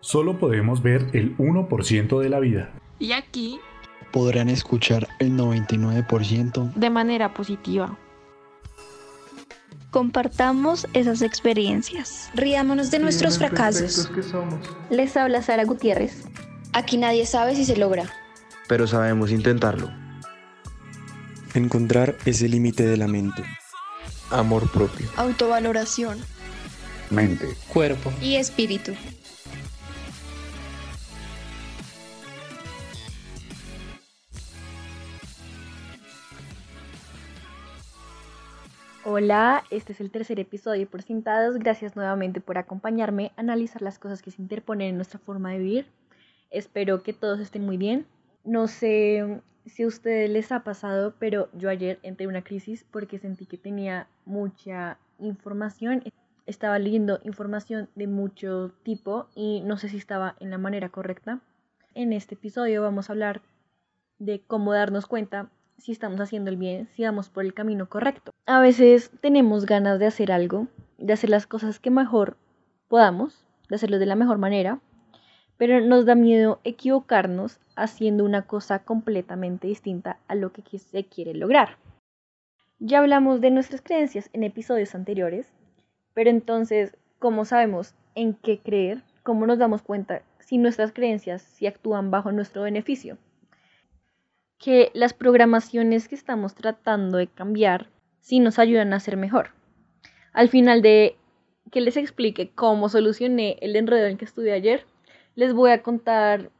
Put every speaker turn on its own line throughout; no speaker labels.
Solo podemos ver el 1% de la vida.
Y aquí
podrán escuchar el 99%
de manera positiva.
Compartamos esas experiencias.
Riámonos de nuestros fracasos.
Les habla Sara Gutiérrez.
Aquí nadie sabe si se logra.
Pero sabemos intentarlo.
Encontrar ese límite de la mente.
Amor propio.
Autovaloración.
Mente.
Cuerpo.
Y espíritu.
Hola, este es el tercer episodio por Cintados. Gracias nuevamente por acompañarme a analizar las cosas que se interponen en nuestra forma de vivir. Espero que todos estén muy bien. No sé si a ustedes les ha pasado, pero yo ayer entré en una crisis porque sentí que tenía mucha información. Estaba leyendo información de mucho tipo y no sé si estaba en la manera correcta. En este episodio vamos a hablar de cómo darnos cuenta si estamos haciendo el bien, si vamos por el camino correcto. A veces tenemos ganas de hacer algo, de hacer las cosas que mejor podamos, de hacerlo de la mejor manera, pero nos da miedo equivocarnos haciendo una cosa completamente distinta a lo que se quiere lograr. Ya hablamos de nuestras creencias en episodios anteriores, pero entonces, ¿cómo sabemos en qué creer? ¿Cómo nos damos cuenta si nuestras creencias si actúan bajo nuestro beneficio? Que las programaciones que estamos tratando de cambiar sí nos ayudan a ser mejor. Al final de que les explique cómo solucioné el enredo en que estuve ayer, les voy a contar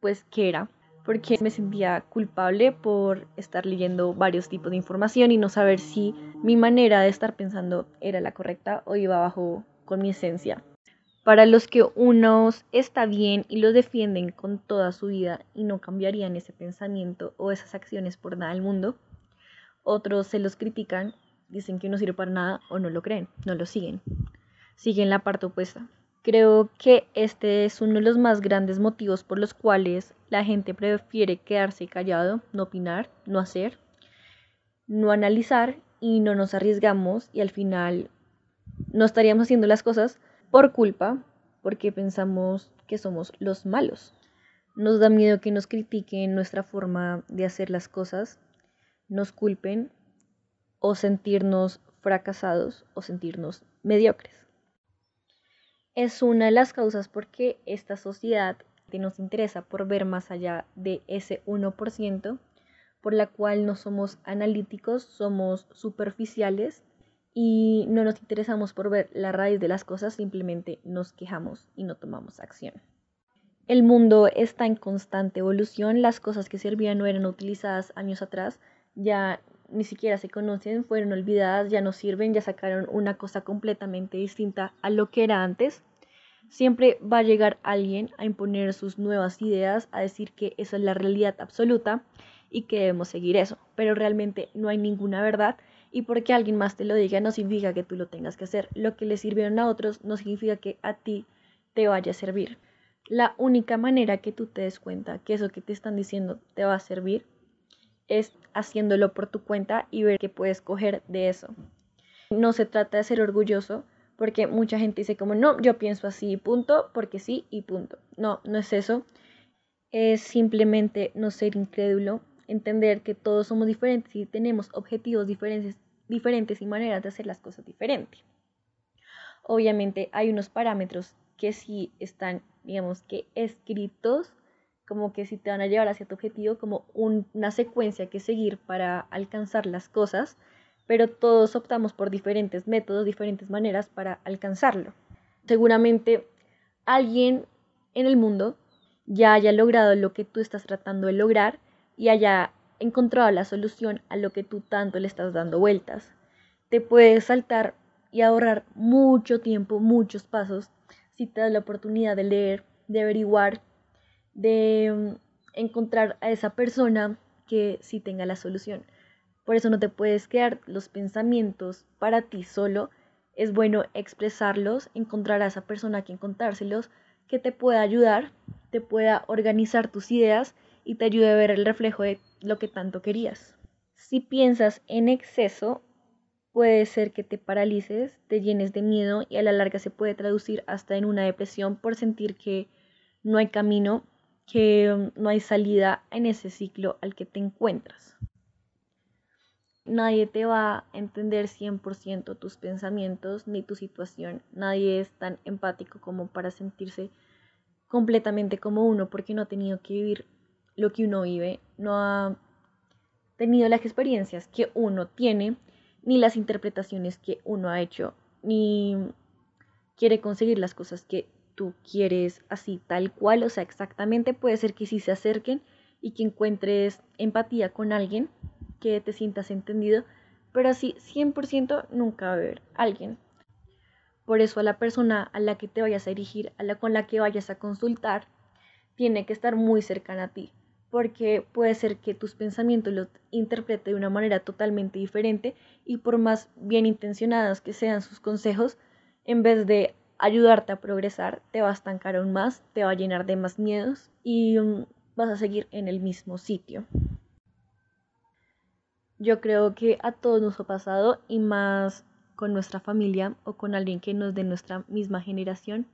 pues qué era, porque me sentía culpable por estar leyendo varios tipos de información y no saber si mi manera de estar pensando era la correcta o iba bajo con mi esencia para los que unos está bien y los defienden con toda su vida y no cambiarían ese pensamiento o esas acciones por nada del mundo. Otros se los critican, dicen que no sirve para nada o no lo creen, no lo siguen. Siguen la parte opuesta. Creo que este es uno de los más grandes motivos por los cuales la gente prefiere quedarse callado, no opinar, no hacer, no analizar y no nos arriesgamos y al final no estaríamos haciendo las cosas por culpa, porque pensamos que somos los malos. Nos da miedo que nos critiquen nuestra forma de hacer las cosas, nos culpen o sentirnos fracasados o sentirnos mediocres. Es una de las causas porque esta sociedad que nos interesa por ver más allá de ese 1%, por la cual no somos analíticos, somos superficiales y no nos interesamos por ver la raíz de las cosas, simplemente nos quejamos y no tomamos acción. El mundo está en constante evolución, las cosas que servían no eran utilizadas años atrás, ya ni siquiera se conocen, fueron olvidadas, ya no sirven, ya sacaron una cosa completamente distinta a lo que era antes. Siempre va a llegar alguien a imponer sus nuevas ideas, a decir que esa es la realidad absoluta y que debemos seguir eso, pero realmente no hay ninguna verdad y porque alguien más te lo diga no significa que tú lo tengas que hacer. Lo que le sirvieron a otros no significa que a ti te vaya a servir. La única manera que tú te des cuenta que eso que te están diciendo te va a servir es haciéndolo por tu cuenta y ver qué puedes coger de eso. No se trata de ser orgulloso, porque mucha gente dice como, no, yo pienso así, punto, porque sí y punto. No, no es eso. Es simplemente no ser incrédulo, entender que todos somos diferentes y tenemos objetivos diferentes, diferentes y maneras de hacer las cosas diferentes. Obviamente hay unos parámetros que sí están, digamos que escritos, como que si te van a llevar hacia tu objetivo, como una secuencia que seguir para alcanzar las cosas, pero todos optamos por diferentes métodos, diferentes maneras para alcanzarlo. Seguramente alguien en el mundo ya haya logrado lo que tú estás tratando de lograr y haya encontrado la solución a lo que tú tanto le estás dando vueltas. Te puedes saltar y ahorrar mucho tiempo, muchos pasos, si te das la oportunidad de leer, de averiguar, de mm, encontrar a esa persona que sí tenga la solución. Por eso no te puedes quedar los pensamientos para ti solo. Es bueno expresarlos, encontrar a esa persona que contárselos, que te pueda ayudar, te pueda organizar tus ideas y te ayude a ver el reflejo de lo que tanto querías. Si piensas en exceso, puede ser que te paralices, te llenes de miedo y a la larga se puede traducir hasta en una depresión por sentir que no hay camino, que no hay salida en ese ciclo al que te encuentras. Nadie te va a entender 100% tus pensamientos ni tu situación. Nadie es tan empático como para sentirse completamente como uno porque no ha tenido que vivir lo que uno vive, no ha tenido las experiencias que uno tiene, ni las interpretaciones que uno ha hecho, ni quiere conseguir las cosas que tú quieres así tal cual, o sea, exactamente puede ser que sí se acerquen y que encuentres empatía con alguien, que te sientas entendido, pero así 100% nunca va a haber alguien. Por eso a la persona a la que te vayas a dirigir, a la con la que vayas a consultar, tiene que estar muy cercana a ti, porque puede ser que tus pensamientos los interprete de una manera totalmente diferente y por más bien intencionados que sean sus consejos, en vez de ayudarte a progresar, te va a estancar aún más, te va a llenar de más miedos y um, vas a seguir en el mismo sitio. Yo creo que a todos nos ha pasado y más con nuestra familia o con alguien que nos de nuestra misma generación,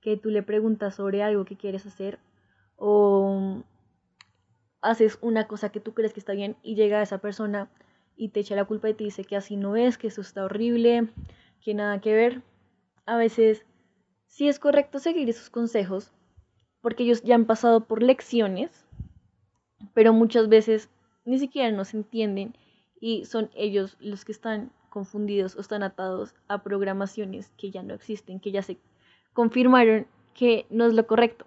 que tú le preguntas sobre algo que quieres hacer o haces una cosa que tú crees que está bien y llega esa persona y te echa la culpa y te dice que así no es, que eso está horrible, que nada que ver. A veces sí es correcto seguir esos consejos porque ellos ya han pasado por lecciones, pero muchas veces ni siquiera nos entienden y son ellos los que están confundidos o están atados a programaciones que ya no existen, que ya se confirmaron que no es lo correcto.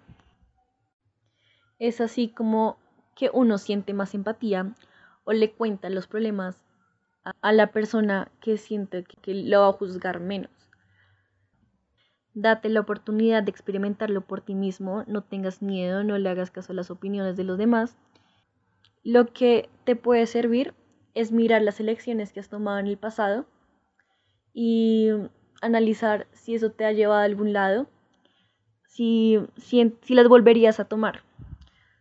Es así como que uno siente más empatía o le cuenta los problemas a la persona que siente que lo va a juzgar menos. Date la oportunidad de experimentarlo por ti mismo, no tengas miedo, no le hagas caso a las opiniones de los demás. Lo que te puede servir es mirar las elecciones que has tomado en el pasado y analizar si eso te ha llevado a algún lado, si, si, si las volverías a tomar.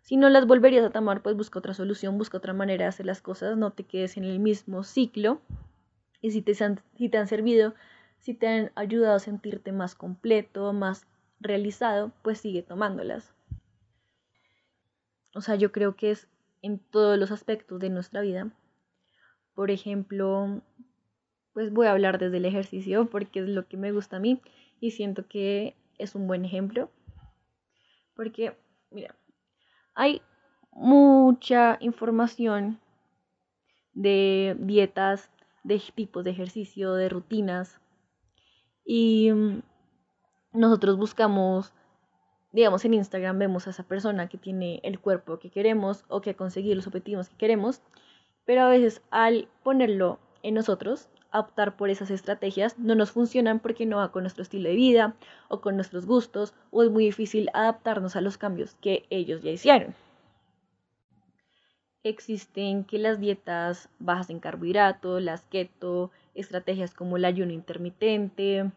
Si no las volverías a tomar, pues busca otra solución, busca otra manera de hacer las cosas, no te quedes en el mismo ciclo. Y si te, han servido, si te han ayudado a sentirte más completo, más realizado, pues sigue tomándolas. O sea, yo creo que es en todos los aspectos de nuestra vida. Por ejemplo, pues voy a hablar desde el ejercicio porque es lo que me gusta a mí y siento que es un buen ejemplo. Porque, mira, hay mucha información de dietas, de tipos de ejercicio, de rutinas. Y mm, nosotros buscamos, digamos, en Instagram vemos a esa persona que tiene el cuerpo que queremos o que ha conseguido los objetivos que queremos pero a veces al ponerlo en nosotros, optar por esas estrategias, no nos funcionan porque no va con nuestro estilo de vida o con nuestros gustos o es muy difícil adaptarnos a los cambios que ellos ya hicieron. Existen que las dietas bajas en carbohidratos, las keto, estrategias como el ayuno intermitente,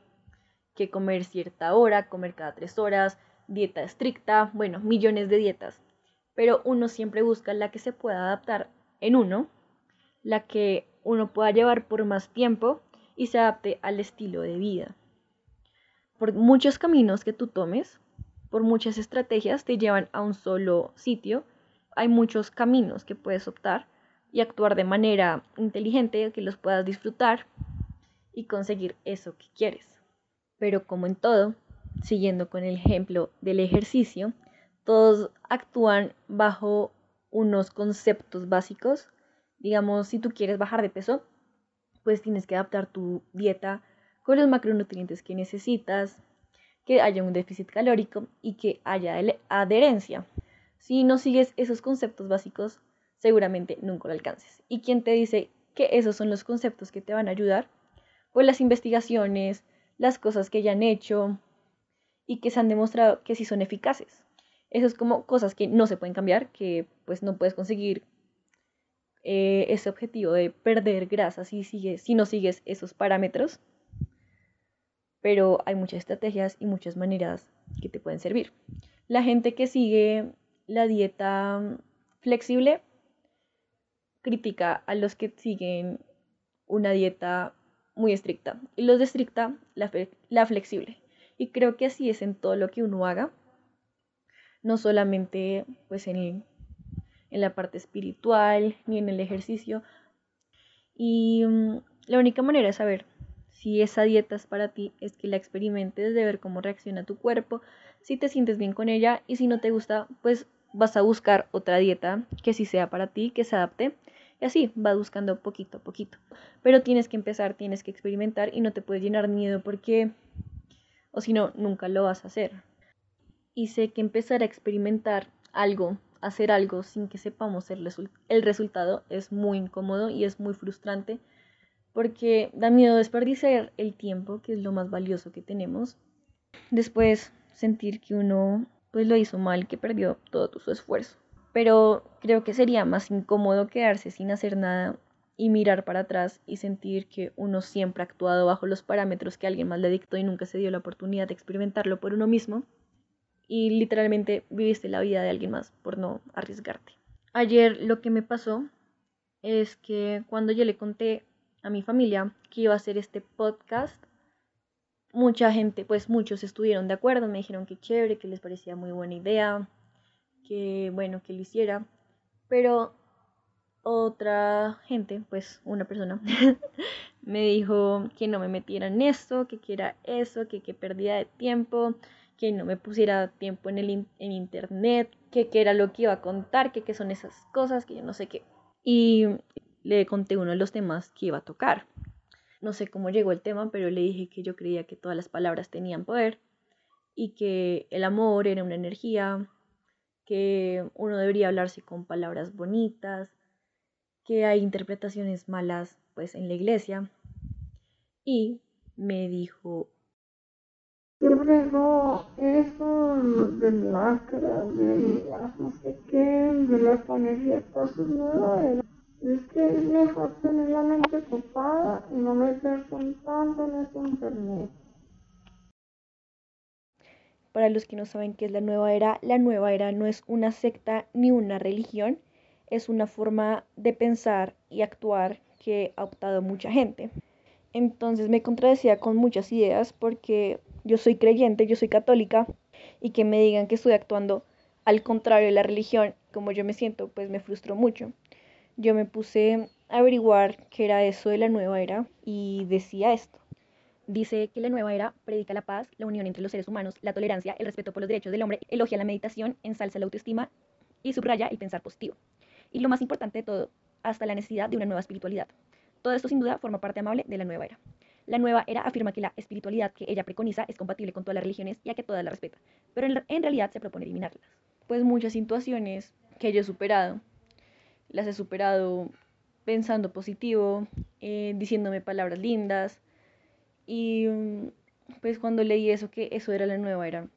que comer cierta hora, comer cada tres horas, dieta estricta, bueno, millones de dietas. Pero uno siempre busca la que se pueda adaptar en uno la que uno pueda llevar por más tiempo y se adapte al estilo de vida. Por muchos caminos que tú tomes, por muchas estrategias te llevan a un solo sitio, hay muchos caminos que puedes optar y actuar de manera inteligente que los puedas disfrutar y conseguir eso que quieres. Pero como en todo, siguiendo con el ejemplo del ejercicio, todos actúan bajo unos conceptos básicos Digamos, si tú quieres bajar de peso, pues tienes que adaptar tu dieta con los macronutrientes que necesitas, que haya un déficit calórico y que haya adherencia. Si no sigues esos conceptos básicos, seguramente nunca lo alcances. ¿Y quién te dice que esos son los conceptos que te van a ayudar? Pues las investigaciones, las cosas que ya han hecho y que se han demostrado que sí son eficaces. Eso es como cosas que no se pueden cambiar, que pues no puedes conseguir eh, ese objetivo de perder grasa si, sigues, si no sigues esos parámetros. Pero hay muchas estrategias y muchas maneras que te pueden servir. La gente que sigue la dieta flexible critica a los que siguen una dieta muy estricta y los de estricta la, la flexible. Y creo que así es en todo lo que uno haga. no solamente pues en, en la parte espiritual ni en el ejercicio. Y mm, la única manera de saber si esa dieta es para ti es que la experimentes de ver cómo reacciona tu cuerpo, si te sientes bien con ella y si no te gusta, pues vas a buscar otra dieta que sí sea para ti, que se adapte. Y así vas buscando poquito a poquito. Pero tienes que empezar, tienes que experimentar y no te puedes llenar miedo porque, o si no, nunca lo vas a hacer. Y sé que empezar a experimentar algo, hacer algo sin que sepamos el, resultado es muy incómodo y es muy frustrante porque da miedo desperdiciar el tiempo, que es lo más valioso que tenemos. Después sentir que uno pues lo hizo mal, que perdió todo su esfuerzo. Pero creo que sería más incómodo quedarse sin hacer nada y mirar para atrás y sentir que uno siempre ha actuado bajo los parámetros que alguien más le dictó y nunca se dio la oportunidad de experimentarlo por uno mismo y literalmente viviste la vida de alguien más por no arriesgarte. Ayer lo que me pasó es que cuando yo le conté a mi familia que iba a hacer este podcast, mucha gente, pues muchos estuvieron de acuerdo, me dijeron que chévere, que les parecía muy buena idea, que bueno, que lo hiciera, pero otra gente, pues una persona, me dijo que no me metiera en esto, que quiera eso, que que perdía de tiempo, que no me pusiera tiempo en, el en internet, que qué era lo que iba a contar, que qué son esas cosas, que yo no sé qué. Y le conté uno de los temas que iba a tocar. No sé cómo llegó el tema, pero le dije que yo creía que todas las palabras tenían poder y que el amor era una energía, que uno debería hablarse con palabras bonitas, que hay interpretaciones malas pues en la iglesia. Y me dijo
eso de máscaras, de las no sé qué, de las no es que es mejor tener la mente ocupada y no meterse tanto en este internet.
Para los que no saben qué es la nueva era, la nueva era no es una secta ni una religión, es una forma de pensar y actuar que ha optado mucha gente. Entonces me contradecía con muchas ideas porque yo soy creyente, yo soy católica y que me digan que estoy actuando al contrario de la religión, como yo me siento, pues me frustró mucho yo me puse a averiguar qué era eso de la nueva era y decía esto. Dice que la nueva era predica la paz, la unión entre los seres humanos, la tolerancia, el respeto por los derechos del hombre, elogia la meditación, ensalza la autoestima y subraya el pensar positivo. Y lo más importante de todo, hasta la necesidad de una nueva espiritualidad. Todo esto sin duda forma parte amable de la nueva era. La nueva era afirma que la espiritualidad que ella preconiza es compatible con todas las religiones y a que todas la respeta, pero en, en realidad se propone eliminarlas. Pues muchas situaciones que yo he superado las he superado pensando positivo, eh, diciéndome palabras lindas. Y mm, pues cuando leí eso, que eso era la nueva era,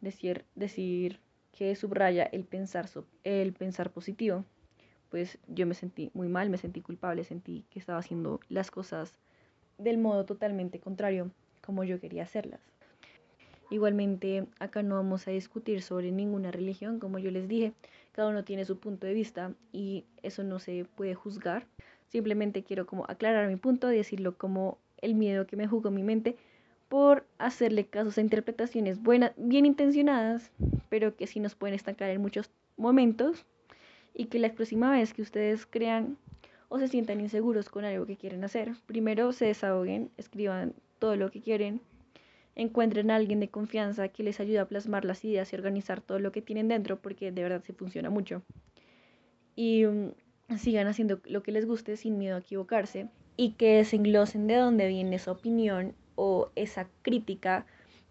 decir, decir que subraya el pensar, el pensar positivo, pues yo me sentí muy mal, me sentí culpable, sentí que estaba haciendo las cosas del modo totalmente contrario como yo quería hacerlas. Igualmente, acá no vamos a discutir sobre ninguna religión, como yo les dije, cada uno tiene su punto de vista y eso no se puede juzgar. Simplemente quiero como aclarar mi punto, decirlo como el miedo que me jugó mi mente por hacerle casos a interpretaciones buenas, bien intencionadas, pero que sí nos pueden estancar en muchos momentos y que la próxima vez que ustedes crean o se sientan inseguros con algo que quieren hacer, primero se desahoguen, escriban todo lo que quieren, encuentren a alguien de confianza que les ayude a plasmar las ideas y organizar todo lo que tienen dentro, porque de verdad se funciona mucho. Y mm, sigan haciendo lo que les guste sin miedo a equivocarse y que se englosen de dónde viene esa opinión o esa crítica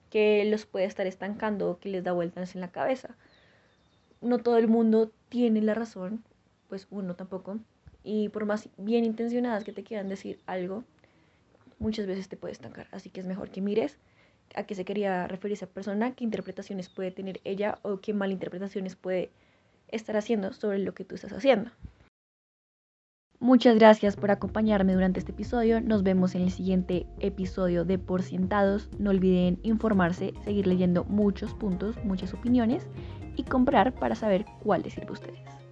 que los puede estar estancando o que les da vueltas en la cabeza. No todo el mundo tiene la razón, pues uno tampoco. Y por más bien intencionadas que te quieran decir algo, muchas veces te puede estancar. Así que es mejor que mires a qué se quería referir esa persona, qué interpretaciones puede tener ella o qué malinterpretaciones puede estar haciendo sobre lo que tú estás haciendo. Muchas gracias por acompañarme durante este episodio. Nos vemos en el siguiente episodio de Por Cientados. No olviden informarse, seguir leyendo muchos puntos, muchas opiniones y comprar para saber cuál les sirve a ustedes.